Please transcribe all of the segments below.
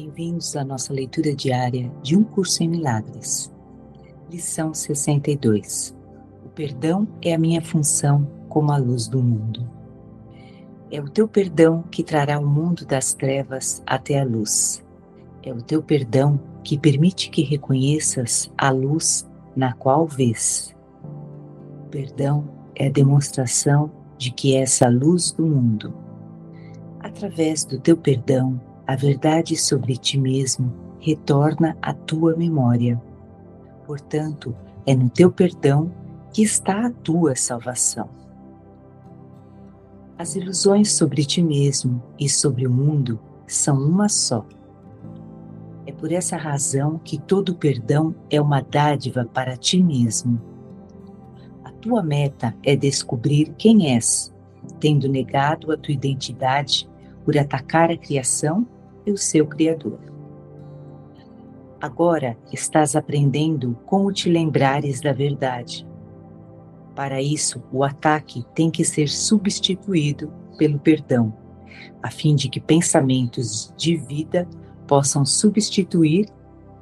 Bem-vindos à nossa leitura diária de Um Curso em Milagres. Lição 62. O perdão é a minha função como a luz do mundo. É o teu perdão que trará o mundo das trevas até a luz. É o teu perdão que permite que reconheças a luz na qual vês. O perdão é a demonstração de que és a luz do mundo. Através do teu perdão, a verdade sobre ti mesmo retorna à tua memória. Portanto, é no teu perdão que está a tua salvação. As ilusões sobre ti mesmo e sobre o mundo são uma só. É por essa razão que todo perdão é uma dádiva para ti mesmo. A tua meta é descobrir quem és, tendo negado a tua identidade por atacar a criação e o seu Criador. Agora estás aprendendo como te lembrares da verdade. Para isso, o ataque tem que ser substituído pelo perdão, a fim de que pensamentos de vida possam substituir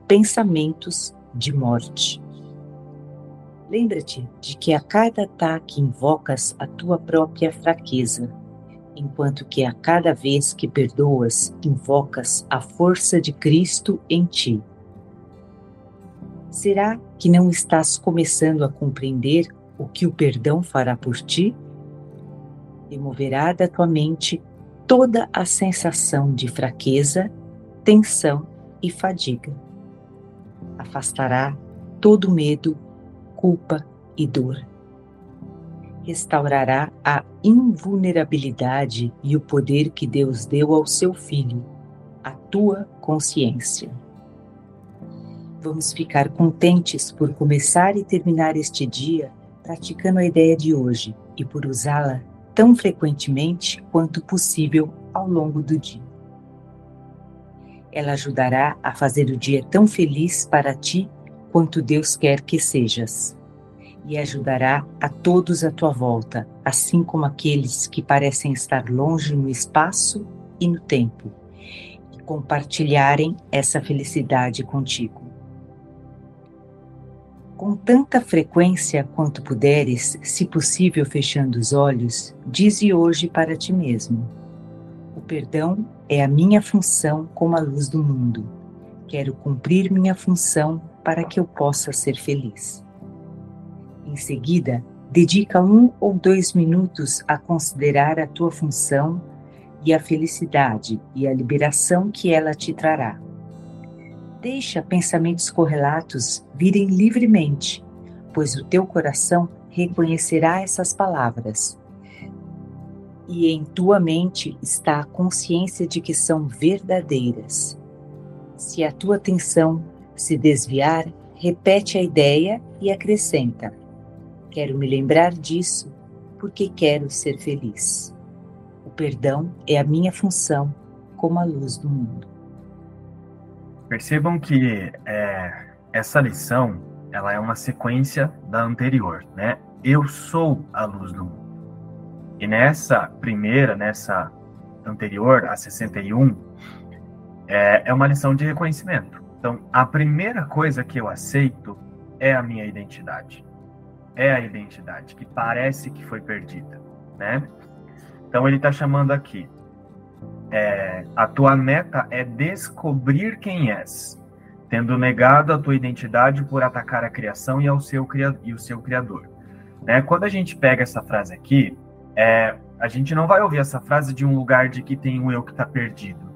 pensamentos de morte. Lembra-te de que a cada ataque invocas a tua própria fraqueza enquanto que a cada vez que perdoas, invocas a força de Cristo em ti. Será que não estás começando a compreender o que o perdão fará por ti? Removerá da tua mente toda a sensação de fraqueza, tensão e fadiga. Afastará todo medo, culpa e dor restaurará a invulnerabilidade e o poder que Deus deu ao seu filho, a tua consciência. Vamos ficar contentes por começar e terminar este dia praticando a ideia de hoje e por usá-la tão frequentemente quanto possível ao longo do dia. Ela ajudará a fazer o dia tão feliz para ti quanto Deus quer que sejas e ajudará a todos à tua volta, assim como aqueles que parecem estar longe no espaço e no tempo, e compartilharem essa felicidade contigo. Com tanta frequência quanto puderes, se possível fechando os olhos, dize hoje para ti mesmo: O perdão é a minha função como a luz do mundo. Quero cumprir minha função para que eu possa ser feliz. Em seguida, dedica um ou dois minutos a considerar a tua função e a felicidade e a liberação que ela te trará. Deixa pensamentos correlatos virem livremente, pois o teu coração reconhecerá essas palavras. E em tua mente está a consciência de que são verdadeiras. Se a tua atenção se desviar, repete a ideia e acrescenta: Quero me lembrar disso porque quero ser feliz. O perdão é a minha função como a luz do mundo. Percebam que é, essa lição ela é uma sequência da anterior, né? Eu sou a luz do mundo. E nessa primeira, nessa anterior, a 61, é, é uma lição de reconhecimento. Então, a primeira coisa que eu aceito é a minha identidade é a identidade, que parece que foi perdida, né? Então ele está chamando aqui, é, a tua meta é descobrir quem és, tendo negado a tua identidade por atacar a criação e, ao seu, e o seu criador. Né? Quando a gente pega essa frase aqui, é, a gente não vai ouvir essa frase de um lugar de que tem um eu que está perdido.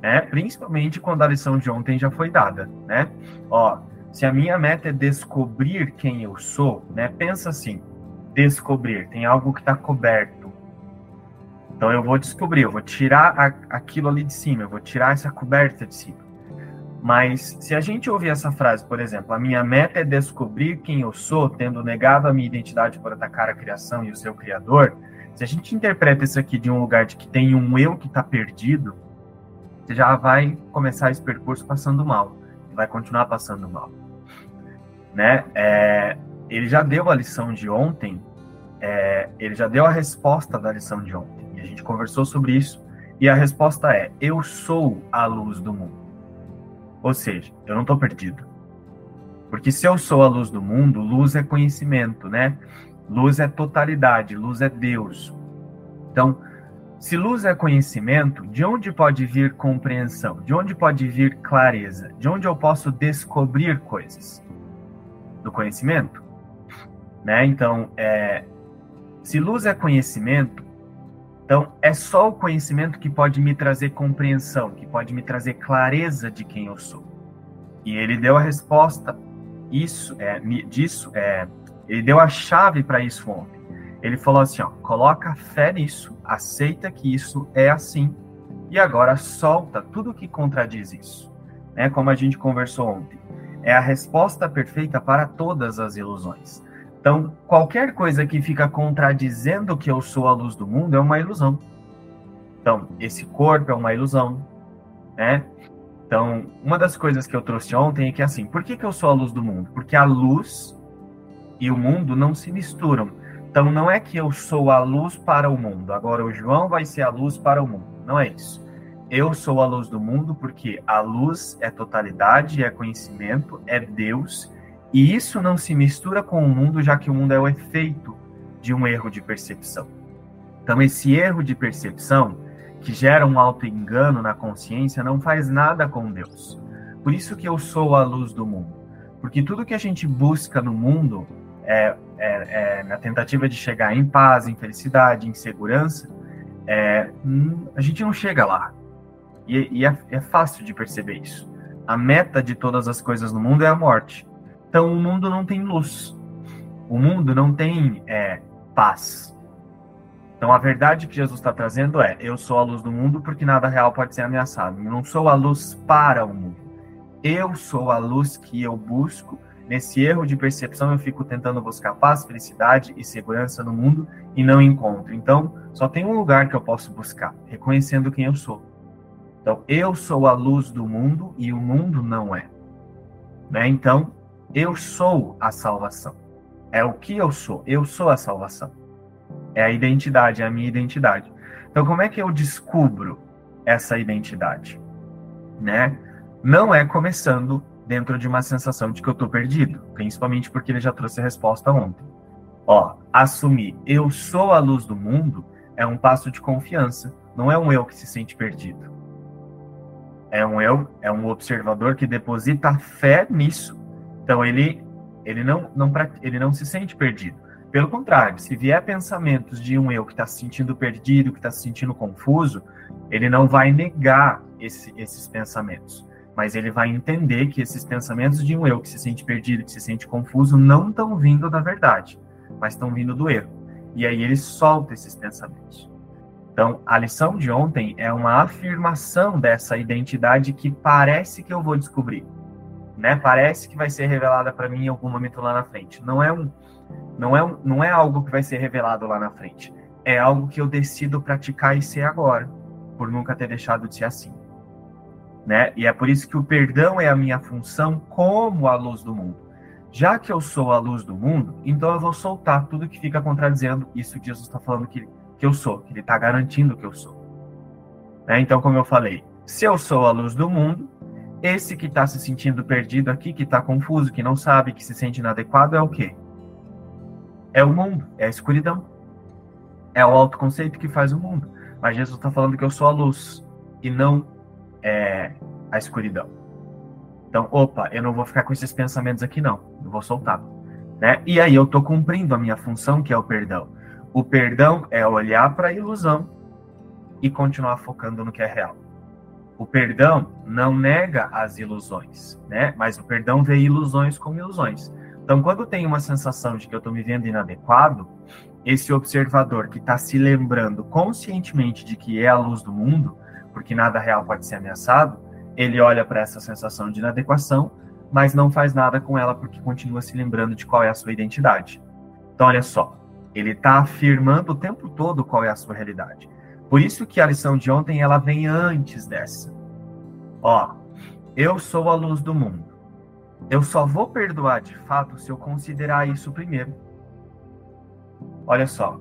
Né? Principalmente quando a lição de ontem já foi dada, né? Ó, se a minha meta é descobrir quem eu sou, né? Pensa assim, descobrir, tem algo que está coberto. Então eu vou descobrir, eu vou tirar a, aquilo ali de cima, eu vou tirar essa coberta de cima. Mas se a gente ouvir essa frase, por exemplo, a minha meta é descobrir quem eu sou, tendo negado a minha identidade por atacar a criação e o seu criador, se a gente interpreta isso aqui de um lugar de que tem um eu que está perdido, você já vai começar esse percurso passando mal, vai continuar passando mal né? É, ele já deu a lição de ontem, é, ele já deu a resposta da lição de ontem. E a gente conversou sobre isso. E a resposta é: eu sou a luz do mundo. Ou seja, eu não estou perdido. Porque se eu sou a luz do mundo, luz é conhecimento, né? Luz é totalidade, luz é Deus. Então, se luz é conhecimento, de onde pode vir compreensão? De onde pode vir clareza? De onde eu posso descobrir coisas? Do conhecimento? Né? Então, é, se luz é conhecimento, então é só o conhecimento que pode me trazer compreensão, que pode me trazer clareza de quem eu sou. E ele deu a resposta isso é disso é ele deu a chave para isso ontem. Ele falou assim, ó, coloca fé nisso, aceita que isso é assim e agora solta tudo que contradiz isso. Né? Como a gente conversou ontem. É a resposta perfeita para todas as ilusões. Então, qualquer coisa que fica contradizendo que eu sou a luz do mundo é uma ilusão. Então, esse corpo é uma ilusão, né? Então, uma das coisas que eu trouxe ontem é que assim, por que, que eu sou a luz do mundo? Porque a luz e o mundo não se misturam. Então não é que eu sou a luz para o mundo, agora o João vai ser a luz para o mundo. Não é isso. Eu sou a luz do mundo porque a luz é totalidade, é conhecimento, é Deus, e isso não se mistura com o mundo, já que o mundo é o efeito de um erro de percepção. Então esse erro de percepção que gera um auto-engano na consciência não faz nada com Deus. Por isso que eu sou a luz do mundo. Porque tudo que a gente busca no mundo é, é, é, na tentativa de chegar em paz, em felicidade, em segurança, é, hum, a gente não chega lá. E, e é, é, fácil de perceber isso. A meta de todas as coisas no mundo é a morte. Então o mundo não tem luz. O mundo não tem é, paz. Então a verdade que Jesus está trazendo é: eu sou a luz do mundo porque nada real pode ser ameaçado. Eu não sou a luz para o mundo. Eu sou a luz que eu busco Nesse erro de percepção, eu fico tentando buscar paz, felicidade e segurança no mundo e não encontro. Então, só tem um lugar que eu posso buscar, reconhecendo quem eu sou. Então, eu sou a luz do mundo e o mundo não é. Né? Então, eu sou a salvação. É o que eu sou. Eu sou a salvação. É a identidade, é a minha identidade. Então, como é que eu descubro essa identidade? Né? Não é começando dentro de uma sensação de que eu estou perdido, principalmente porque ele já trouxe a resposta ontem. Ó, assumir eu sou a luz do mundo é um passo de confiança, não é um eu que se sente perdido. É um eu, é um observador que deposita fé nisso. Então ele ele não, não ele não se sente perdido. Pelo contrário, se vier pensamentos de um eu que está se sentindo perdido, que está se sentindo confuso, ele não vai negar esse, esses pensamentos mas ele vai entender que esses pensamentos de um eu que se sente perdido, que se sente confuso, não estão vindo da verdade, mas estão vindo do erro. E aí ele solta esses pensamentos. Então, a lição de ontem é uma afirmação dessa identidade que parece que eu vou descobrir, né? Parece que vai ser revelada para mim em algum momento lá na frente. Não é um, não é um, não é algo que vai ser revelado lá na frente. É algo que eu decido praticar e ser agora, por nunca ter deixado de ser assim né? E é por isso que o perdão é a minha função como a luz do mundo. Já que eu sou a luz do mundo, então eu vou soltar tudo que fica contradizendo isso que Jesus está falando que, que eu sou, que ele está garantindo que eu sou. Né? Então, como eu falei, se eu sou a luz do mundo, esse que está se sentindo perdido aqui, que está confuso, que não sabe, que se sente inadequado, é o quê? É o mundo, é a escuridão. É o autoconceito que faz o mundo. Mas Jesus está falando que eu sou a luz e não é, a escuridão. Então, opa, eu não vou ficar com esses pensamentos aqui, não. Eu vou soltar. Né? E aí eu estou cumprindo a minha função, que é o perdão. O perdão é olhar para a ilusão e continuar focando no que é real. O perdão não nega as ilusões, né? Mas o perdão vê ilusões como ilusões. Então, quando tem uma sensação de que eu estou me vendo inadequado, esse observador que está se lembrando conscientemente de que é a luz do mundo, porque nada real pode ser ameaçado, ele olha para essa sensação de inadequação, mas não faz nada com ela porque continua se lembrando de qual é a sua identidade. Então, olha só, ele está afirmando o tempo todo qual é a sua realidade. Por isso que a lição de ontem ela vem antes dessa. Ó, eu sou a luz do mundo. Eu só vou perdoar de fato se eu considerar isso primeiro. Olha só.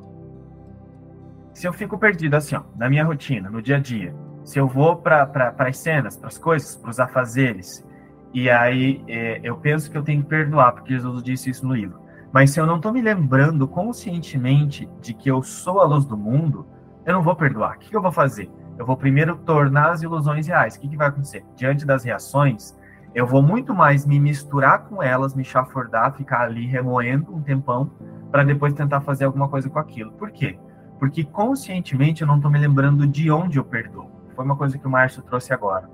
se eu fico perdido assim, ó, na minha rotina, no dia a dia, se eu vou para pra, as cenas, para as coisas, para os afazeres, e aí é, eu penso que eu tenho que perdoar, porque Jesus disse isso no livro. Mas se eu não estou me lembrando conscientemente de que eu sou a luz do mundo, eu não vou perdoar. O que, eu vou fazer? Eu vou primeiro tornar as ilusões reais. O que, que vai acontecer? Diante das reações, eu vou muito mais me misturar com elas, me chafurdar, ficar ali remoendo um tempão, para depois tentar fazer alguma coisa com aquilo. Por quê? Porque conscientemente eu não estou me lembrando de onde eu perdoo. Foi uma coisa que o Márcio trouxe agora.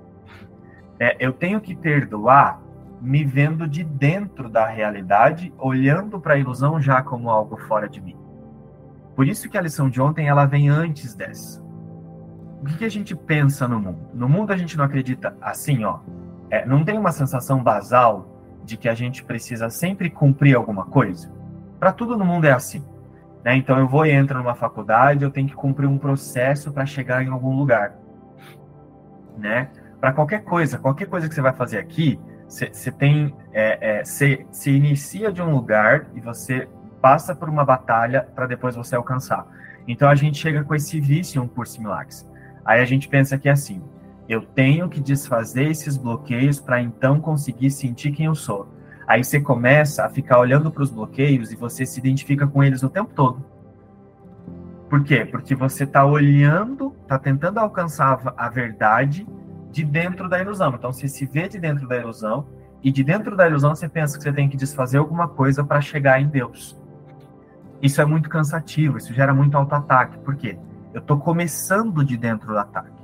É, eu tenho que perdoar me vendo de dentro da realidade, olhando para a ilusão já como algo fora de mim. Por isso que a lição de ontem ela vem antes dessa. O que, que a gente pensa no mundo? No mundo a gente não acredita assim, ó. É, não tem uma sensação basal de que a gente precisa sempre cumprir alguma coisa. Para tudo no mundo é assim. Né? Então eu vou e entro numa faculdade, eu tenho que cumprir um processo para chegar em algum lugar. Né? Para qualquer coisa, qualquer coisa que você vai fazer aqui, você tem, é, é, se inicia de um lugar e você passa por uma batalha para depois você alcançar. Então a gente chega com esse vício curso milagres. Aí a gente pensa que é assim: eu tenho que desfazer esses bloqueios para então conseguir sentir quem eu sou. Aí você começa a ficar olhando para os bloqueios e você se identifica com eles o tempo todo. Por quê? Porque você está olhando, está tentando alcançar a verdade de dentro da ilusão. Então você se vê de dentro da ilusão e de dentro da ilusão você pensa que você tem que desfazer alguma coisa para chegar em Deus. Isso é muito cansativo, isso gera muito auto-ataque. Por quê? Eu estou começando de dentro do ataque.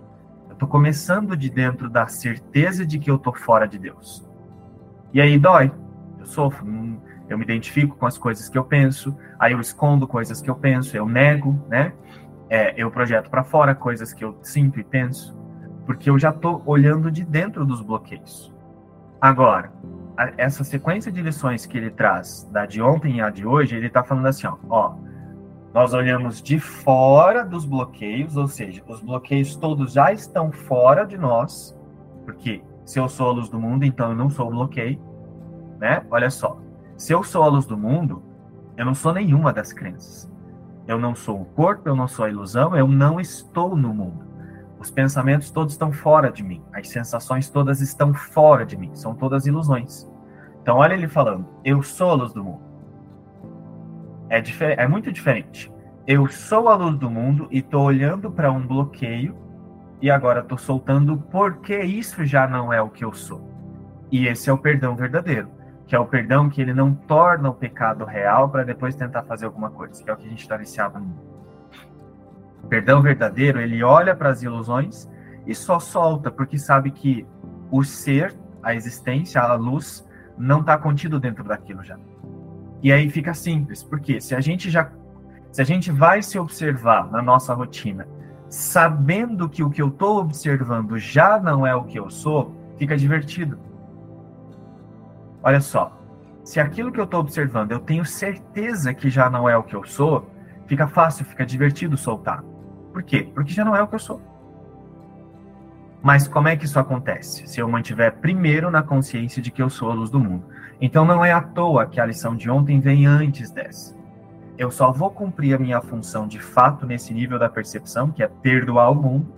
Eu estou começando de dentro da certeza de que eu estou fora de Deus. E aí dói. Eu sofro. Hum, eu me identifico com as coisas que eu penso. Aí eu escondo coisas que eu penso. Eu nego, né? É, eu projeto para fora coisas que eu sinto e penso porque eu já estou olhando de dentro dos bloqueios. Agora, a, essa sequência de lições que ele traz, da de ontem e a de hoje, ele está falando assim, ó, ó, nós olhamos de fora dos bloqueios, ou seja, os bloqueios todos já estão fora de nós, porque se eu sou a luz do mundo, então eu não sou bloqueio, né? Olha só, se eu sou a luz do mundo, eu não sou nenhuma das crenças. Eu não sou o corpo, eu não sou a ilusão, eu não estou no mundo. Os pensamentos todos estão fora de mim. As sensações todas estão fora de mim. São todas ilusões. Então, olha ele falando: Eu sou a luz do mundo. É, é muito diferente. Eu sou a luz do mundo e estou olhando para um bloqueio e agora estou soltando porque isso já não é o que eu sou. E esse é o perdão verdadeiro, que é o perdão que ele não torna o pecado real para depois tentar fazer alguma coisa, que é o que a gente está viciado no mundo perdão verdadeiro, ele olha para as ilusões e só solta, porque sabe que o ser, a existência, a luz, não está contido dentro daquilo já. E aí fica simples, porque se a gente já se a gente vai se observar na nossa rotina, sabendo que o que eu estou observando já não é o que eu sou, fica divertido. Olha só, se aquilo que eu estou observando eu tenho certeza que já não é o que eu sou, fica fácil, fica divertido soltar. Por quê? Porque já não é o que eu sou. Mas como é que isso acontece? Se eu mantiver primeiro na consciência de que eu sou a luz do mundo. Então não é à toa que a lição de ontem vem antes dessa. Eu só vou cumprir a minha função de fato nesse nível da percepção, que é perdoar o mundo,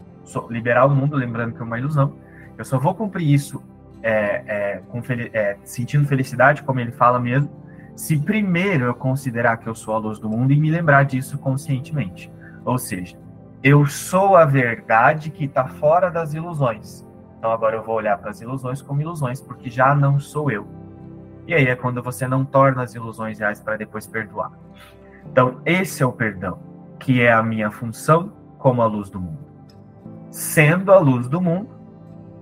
liberar o mundo, lembrando que é uma ilusão. Eu só vou cumprir isso é, é, com, é, sentindo felicidade, como ele fala mesmo, se primeiro eu considerar que eu sou a luz do mundo e me lembrar disso conscientemente. Ou seja, eu sou a verdade que está fora das ilusões. Então agora eu vou olhar para as ilusões como ilusões, porque já não sou eu. E aí é quando você não torna as ilusões reais para depois perdoar. Então esse é o perdão, que é a minha função como a luz do mundo. Sendo a luz do mundo,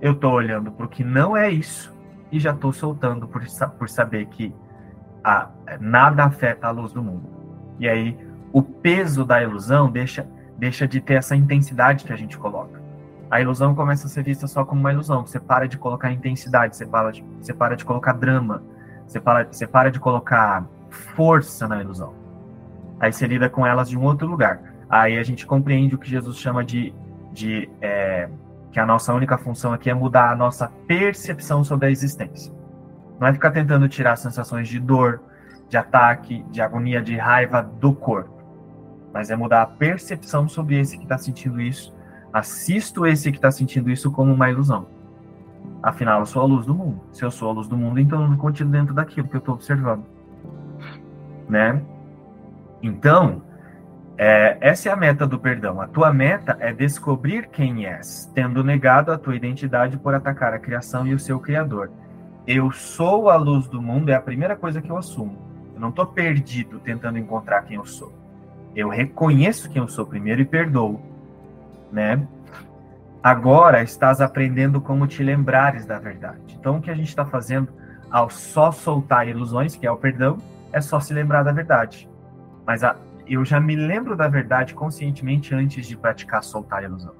eu estou olhando para o que não é isso e já estou soltando por, por saber que a, nada afeta a luz do mundo. E aí o peso da ilusão deixa deixa de ter essa intensidade que a gente coloca. A ilusão começa a ser vista só como uma ilusão. Você para de colocar intensidade, você para de, você para de colocar drama, você para, você para de colocar força na ilusão. Aí você lida com elas de um outro lugar. Aí a gente compreende o que Jesus chama de, de é, que a nossa única função aqui é mudar a nossa percepção sobre a existência. Não é ficar tentando tirar sensações de dor, de ataque, de agonia, de raiva do corpo mas é mudar a percepção sobre esse que está sentindo isso. Assisto esse que está sentindo isso como uma ilusão. Afinal, eu sou a luz do mundo. Se eu sou a luz do mundo, então eu não continuo dentro daquilo que eu estou observando. Né? Então, é, essa é a meta do perdão. A tua meta é descobrir quem és, tendo negado a tua identidade por atacar a criação e o seu Criador. Eu sou a luz do mundo é a primeira coisa que eu assumo. Eu não estou perdido tentando encontrar quem eu sou. Eu reconheço quem eu sou primeiro e perdoo, né? Agora estás aprendendo como te lembrares da verdade. Então, o que a gente está fazendo ao só soltar ilusões, que é o perdão, é só se lembrar da verdade. Mas a, eu já me lembro da verdade conscientemente antes de praticar soltar ilusão.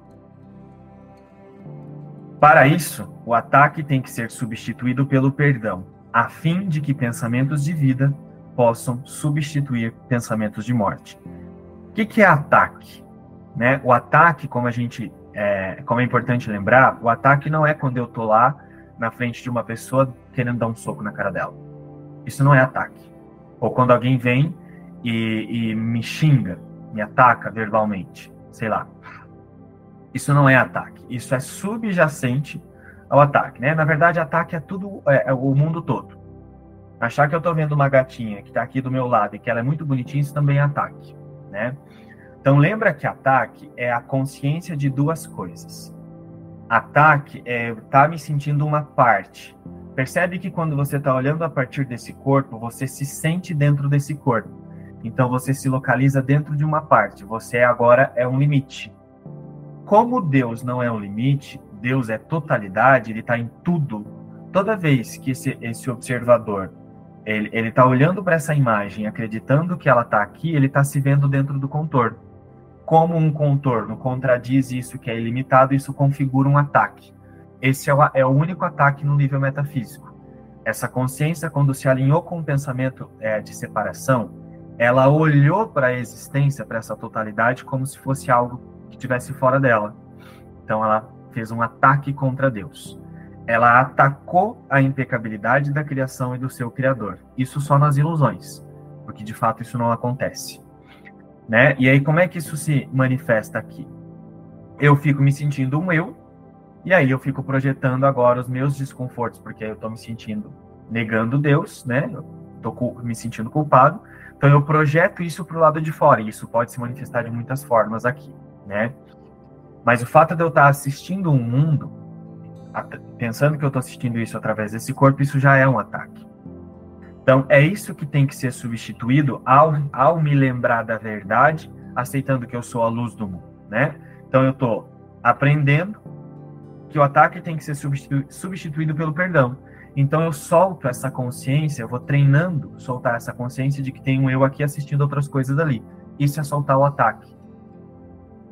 Para isso, o ataque tem que ser substituído pelo perdão, a fim de que pensamentos de vida possam substituir pensamentos de morte. Que, que é ataque? Né? O ataque, como a gente, é, como é importante lembrar, o ataque não é quando eu tô lá na frente de uma pessoa querendo dar um soco na cara dela. Isso não é ataque. Ou quando alguém vem e, e me xinga, me ataca verbalmente, sei lá. Isso não é ataque, isso é subjacente ao ataque, né? Na verdade, ataque é tudo, é, é o mundo todo. Achar que eu tô vendo uma gatinha que tá aqui do meu lado e que ela é muito bonitinha, isso também é ataque, né? Então lembra que ataque é a consciência de duas coisas. Ataque é tá me sentindo uma parte. Percebe que quando você está olhando a partir desse corpo, você se sente dentro desse corpo. Então você se localiza dentro de uma parte. Você agora é um limite. Como Deus não é um limite, Deus é totalidade, ele está em tudo. Toda vez que esse, esse observador ele está olhando para essa imagem, acreditando que ela está aqui, ele está se vendo dentro do contorno. Como um contorno contradiz isso que é ilimitado, isso configura um ataque. Esse é o, é o único ataque no nível metafísico. Essa consciência, quando se alinhou com o pensamento é, de separação, ela olhou para a existência, para essa totalidade, como se fosse algo que estivesse fora dela. Então ela fez um ataque contra Deus. Ela atacou a impecabilidade da criação e do seu criador. Isso só nas ilusões, porque de fato isso não acontece. Né? E aí como é que isso se manifesta aqui? Eu fico me sentindo um eu, e aí eu fico projetando agora os meus desconfortos, porque eu estou me sentindo negando Deus, né? Me sentindo culpado, então eu projeto isso para o lado de fora, e isso pode se manifestar de muitas formas aqui, né? Mas o fato de eu estar assistindo um mundo, pensando que eu estou assistindo isso através desse corpo, isso já é um ataque. Então é isso que tem que ser substituído ao, ao me lembrar da verdade, aceitando que eu sou a luz do mundo, né? Então eu estou aprendendo que o ataque tem que ser substituído pelo perdão. Então eu solto essa consciência, eu vou treinando soltar essa consciência de que tem um eu aqui assistindo outras coisas ali. Isso é soltar o ataque.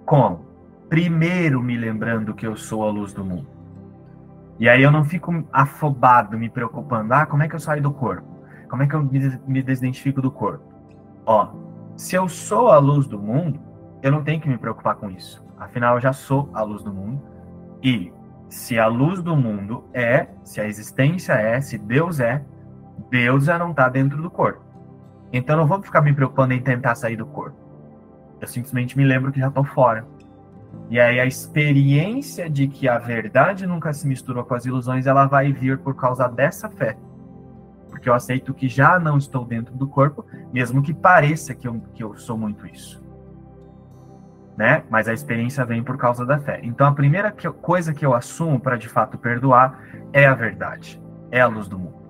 Como? Primeiro me lembrando que eu sou a luz do mundo. E aí eu não fico afobado, me preocupando. Ah, como é que eu saio do corpo? Como é que eu me desidentifico do corpo? Ó, se eu sou a luz do mundo, eu não tenho que me preocupar com isso. Afinal, eu já sou a luz do mundo. E se a luz do mundo é, se a existência é, se Deus é, Deus já não está dentro do corpo. Então eu não vou ficar me preocupando em tentar sair do corpo. Eu simplesmente me lembro que já estou fora. E aí a experiência de que a verdade nunca se misturou com as ilusões, ela vai vir por causa dessa fé. Porque eu aceito que já não estou dentro do corpo, mesmo que pareça que eu, que eu sou muito isso né? Mas a experiência vem por causa da fé. Então a primeira que, coisa que eu assumo para de fato perdoar é a verdade, é a luz do mundo.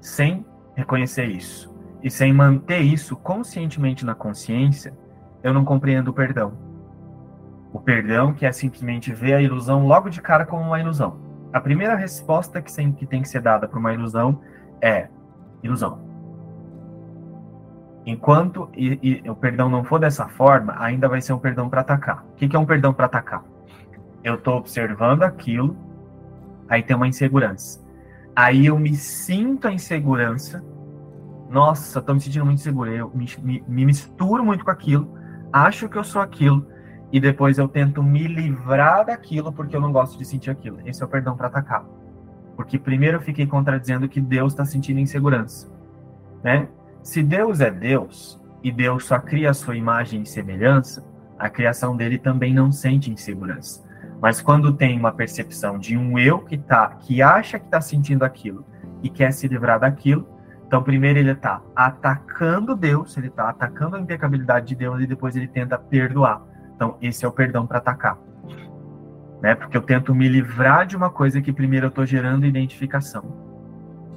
Sem reconhecer isso e sem manter isso conscientemente na consciência, eu não compreendo o perdão. O perdão que é simplesmente ver a ilusão logo de cara como uma ilusão. A primeira resposta que, tem que ser dada para uma ilusão é ilusão. Enquanto e, e, o perdão não for dessa forma, ainda vai ser um perdão para atacar. O que, que é um perdão para atacar? Eu estou observando aquilo, aí tem uma insegurança. Aí eu me sinto a insegurança. Nossa, estou me sentindo muito inseguro. Eu me, me, me misturo muito com aquilo, acho que eu sou aquilo, e depois eu tento me livrar daquilo porque eu não gosto de sentir aquilo. Esse é o perdão para atacar. Porque primeiro eu fiquei contradizendo que Deus está sentindo insegurança, né? Se Deus é Deus e Deus só cria a sua imagem e semelhança, a criação dele também não sente insegurança. Mas quando tem uma percepção de um eu que tá, que acha que está sentindo aquilo e quer se livrar daquilo, então primeiro ele está atacando Deus, ele está atacando a impecabilidade de Deus e depois ele tenta perdoar. Então esse é o perdão para atacar. Né? Porque eu tento me livrar de uma coisa que primeiro eu estou gerando identificação.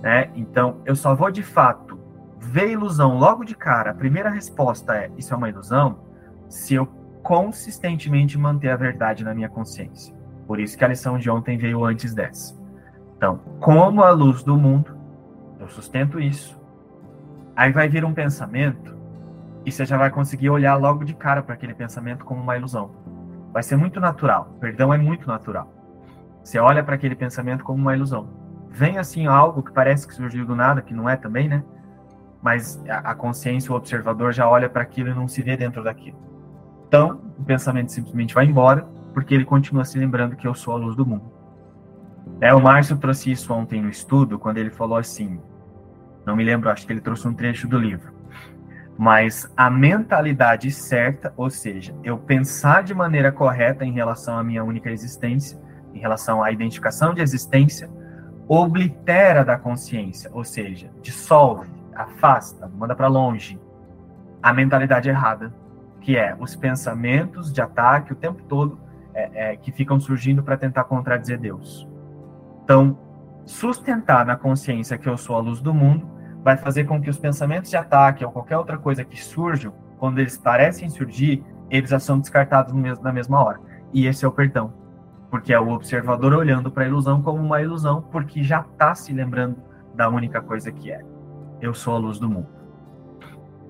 Né? Então eu só vou de fato ver ilusão logo de cara. A primeira resposta é isso é uma ilusão se eu consistentemente manter a verdade na minha consciência. Por isso que a lição de ontem veio antes dessa. Então, como a luz do mundo, eu sustento isso. Aí vai vir um pensamento e você já vai conseguir olhar logo de cara para aquele pensamento como uma ilusão. Vai ser muito natural. Perdão é muito natural. Você olha para aquele pensamento como uma ilusão. Vem assim algo que parece que surgiu do nada, que não é também, né? Mas a consciência, o observador já olha para aquilo e não se vê dentro daquilo. Então, o pensamento simplesmente vai embora, porque ele continua se lembrando que eu sou a luz do mundo. É, o Márcio trouxe isso ontem no estudo, quando ele falou assim, não me lembro, acho que ele trouxe um trecho do livro, mas a mentalidade certa, ou seja, eu pensar de maneira correta em relação à minha única existência, em relação à identificação de existência, oblitera da consciência, ou seja, dissolve, afasta, manda para longe a mentalidade errada que é os pensamentos de ataque o tempo todo é, é, que ficam surgindo para tentar contradizer Deus. Então, sustentar na consciência que eu sou a luz do mundo vai fazer com que os pensamentos de ataque ou qualquer outra coisa que surjam, quando eles parecem surgir, eles já são descartados na mesma hora. E esse é o perdão, porque é o observador olhando para a ilusão como uma ilusão, porque já está se lembrando da única coisa que é: eu sou a luz do mundo.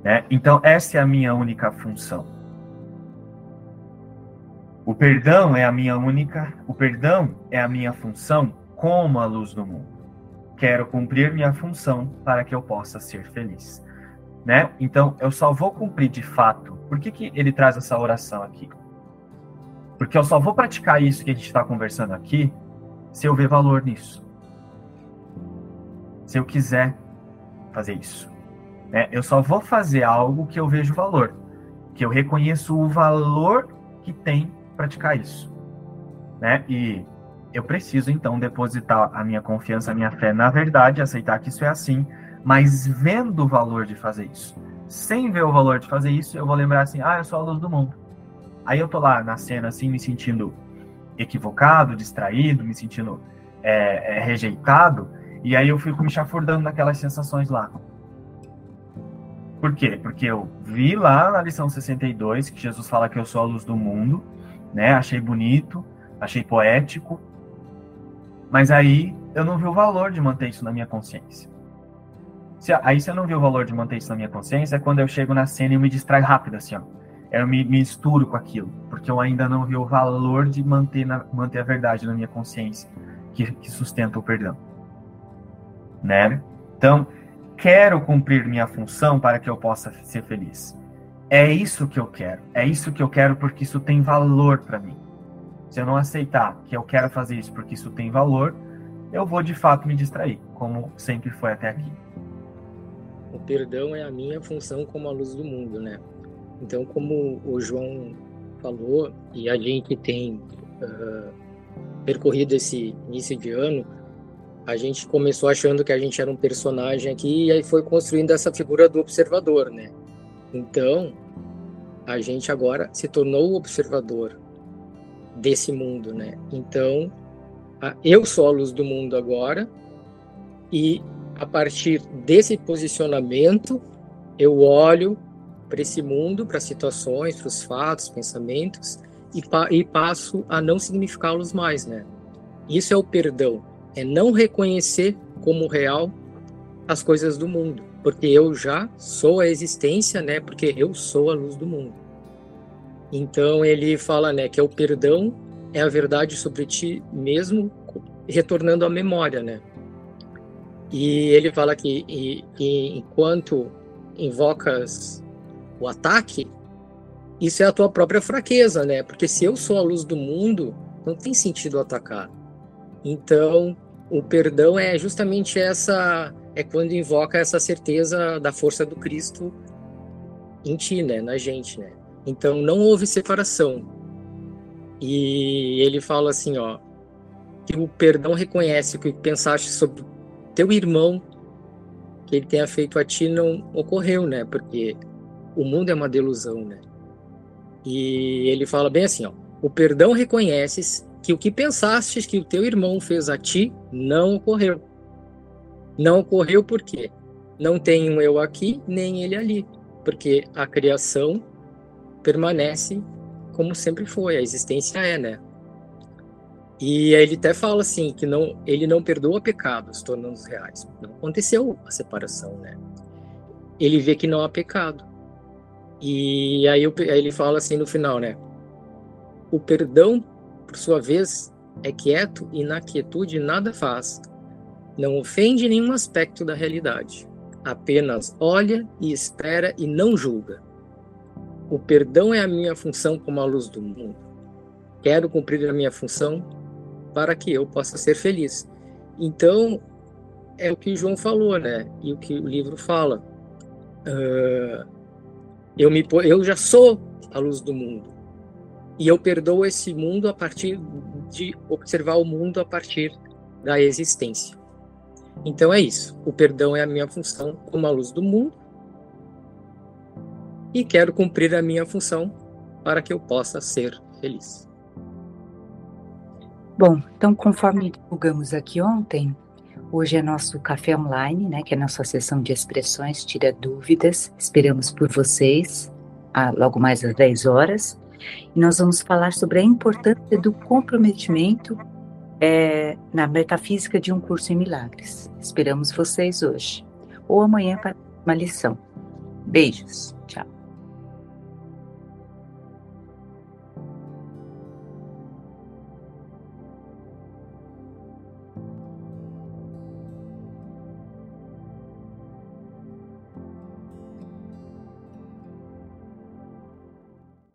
Né? Então, essa é a minha única função. O perdão é a minha única, o perdão é a minha função como a luz do mundo. Quero cumprir minha função para que eu possa ser feliz. Né? Então, eu só vou cumprir de fato. Por que, que ele traz essa oração aqui? Porque eu só vou praticar isso que a gente está conversando aqui se eu ver valor nisso. Se eu quiser fazer isso. Né? Eu só vou fazer algo que eu vejo valor, que eu reconheço o valor que tem praticar isso. Né? E eu preciso, então, depositar a minha confiança, a minha fé na verdade, aceitar que isso é assim, mas vendo o valor de fazer isso. Sem ver o valor de fazer isso, eu vou lembrar assim, ah, eu sou a luz do mundo. Aí eu tô lá na cena, assim, me sentindo equivocado, distraído, me sentindo é, é, rejeitado, e aí eu fico me chafurdando naquelas sensações lá. Por quê? Porque eu vi lá na lição 62 que Jesus fala que eu sou a luz do mundo, né? Achei bonito, achei poético, mas aí eu não vi o valor de manter isso na minha consciência. Se, aí se eu não vi o valor de manter isso na minha consciência, é quando eu chego na cena e eu me distraio rápido, assim, ó. Eu me, misturo com aquilo, porque eu ainda não vi o valor de manter, na, manter a verdade na minha consciência, que, que sustenta o perdão. Né? Então, quero cumprir minha função para que eu possa ser feliz. É isso que eu quero. É isso que eu quero porque isso tem valor para mim. Se eu não aceitar que eu quero fazer isso porque isso tem valor, eu vou de fato me distrair, como sempre foi até aqui. O perdão é a minha função como a luz do mundo, né? Então, como o João falou, e a gente tem uh, percorrido esse início de ano, a gente começou achando que a gente era um personagem aqui e aí foi construindo essa figura do observador, né? Então, a gente agora se tornou o observador desse mundo, né? Então, eu sou a luz do mundo agora e a partir desse posicionamento eu olho para esse mundo, para situações, para os fatos, pensamentos e, pa e passo a não significá-los mais, né? Isso é o perdão é não reconhecer como real as coisas do mundo, porque eu já sou a existência, né? Porque eu sou a luz do mundo. Então ele fala, né, que é o perdão é a verdade sobre ti mesmo, retornando à memória, né? E ele fala que e, e, enquanto invocas o ataque, isso é a tua própria fraqueza, né? Porque se eu sou a luz do mundo, não tem sentido atacar. Então, o perdão é justamente essa é quando invoca essa certeza da força do Cristo em ti, né, na gente, né? Então não houve separação. E ele fala assim, ó, que o perdão reconhece o que pensaste sobre teu irmão que ele tenha feito a ti não ocorreu, né? Porque o mundo é uma delusão, né? E ele fala bem assim, ó, o perdão reconheces que o que pensastes que o teu irmão fez a ti não ocorreu. Não ocorreu por quê? Não tem um eu aqui, nem ele ali. Porque a criação permanece como sempre foi, a existência é, né? E ele até fala assim que não, ele não perdoa pecados, tornando-os reais. Não aconteceu a separação, né? Ele vê que não há pecado. E aí ele fala assim no final, né? O perdão, por sua vez, é quieto e na quietude nada faz. Não ofende nenhum aspecto da realidade. Apenas olha e espera e não julga. O perdão é a minha função como a luz do mundo. Quero cumprir a minha função para que eu possa ser feliz. Então, é o que João falou, né? E o que o livro fala. Uh, eu, me, eu já sou a luz do mundo. E eu perdoo esse mundo a partir de observar o mundo a partir da existência. Então é isso. O perdão é a minha função como a luz do mundo. E quero cumprir a minha função para que eu possa ser feliz. Bom, então conforme divulgamos aqui ontem, hoje é nosso café online, né, que é a nossa sessão de expressões, tira dúvidas. Esperamos por vocês ah, logo mais às 10 horas. E nós vamos falar sobre a importância do comprometimento é, na metafísica de um curso em milagres. Esperamos vocês hoje ou amanhã para uma lição. Beijos. Tchau.